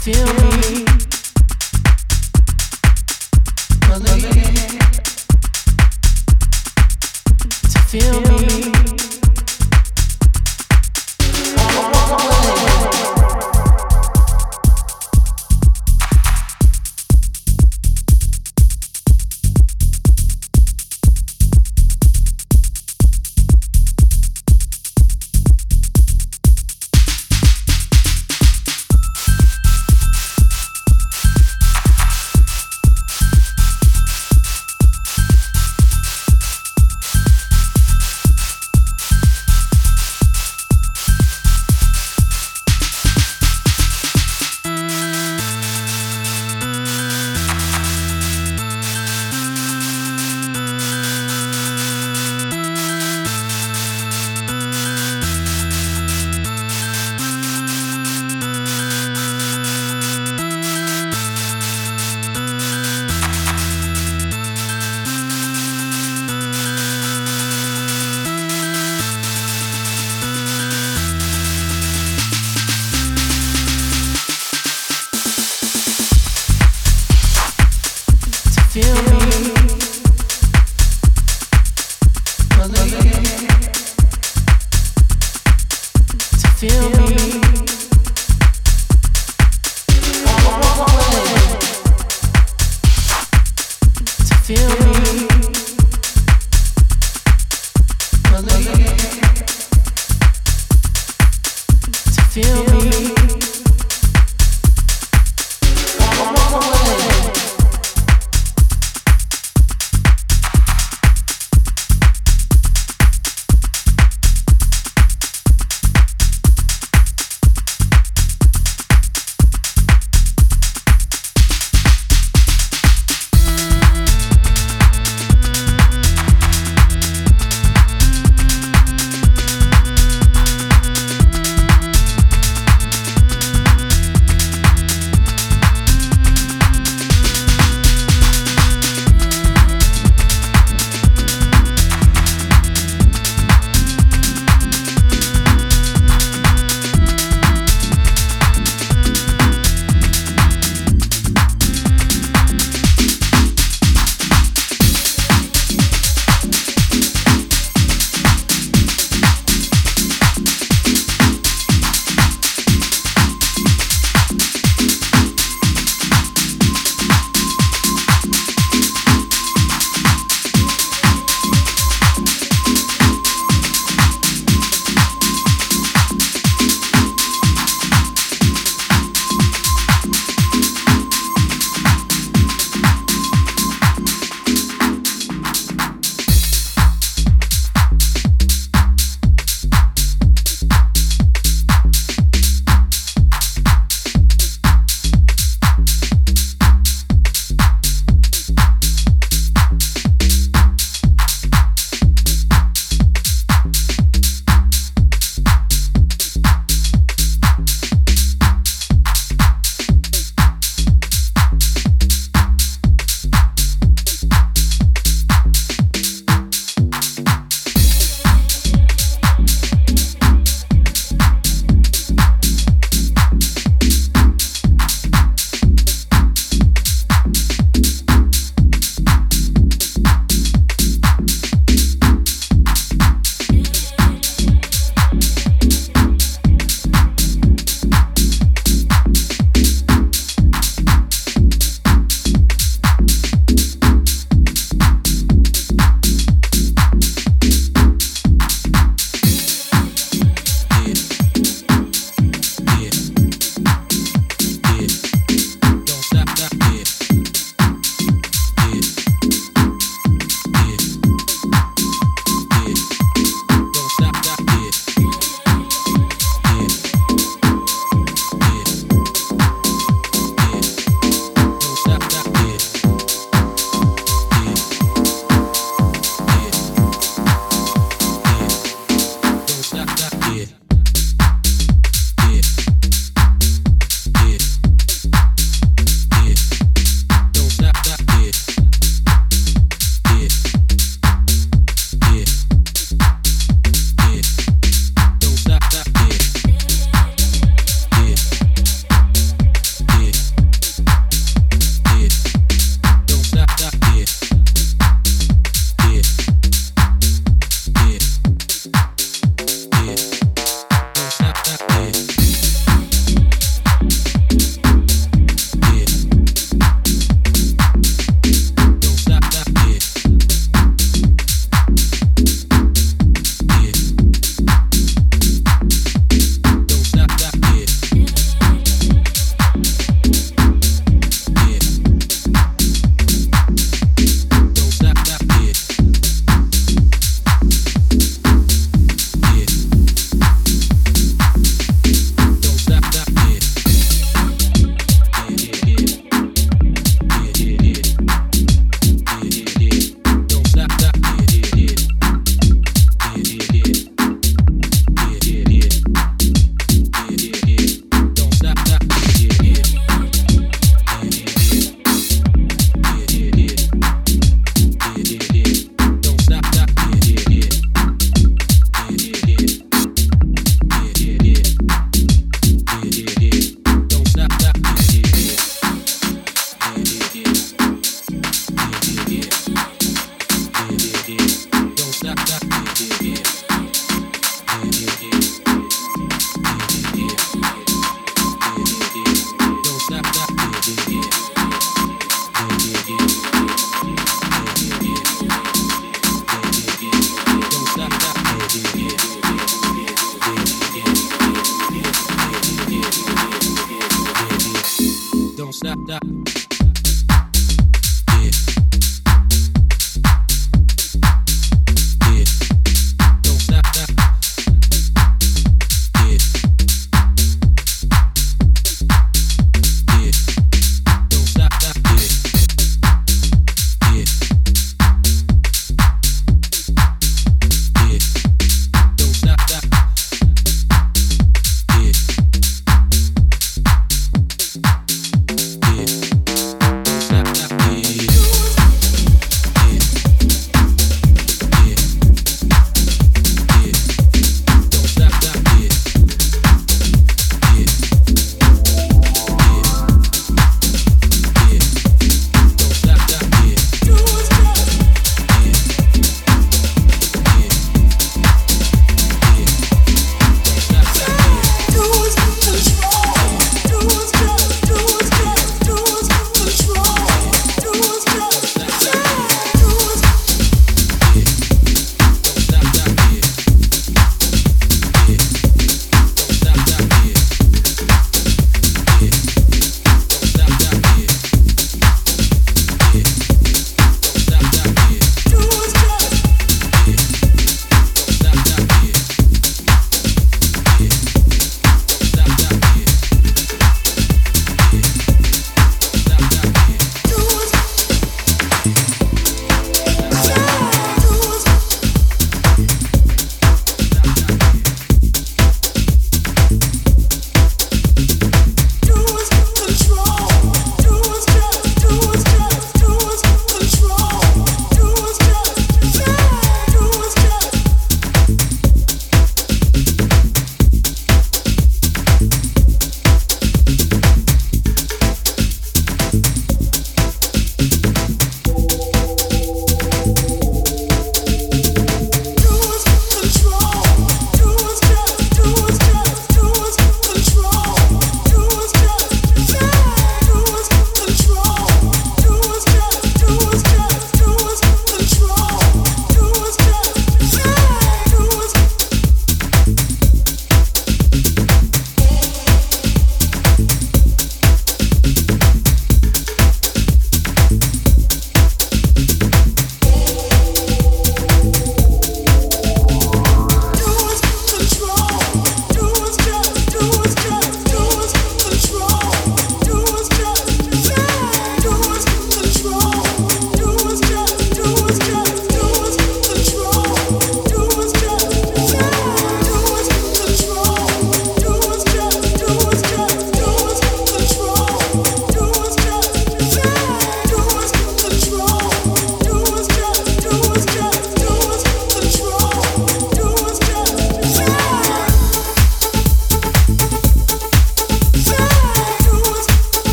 feel me. To feel me.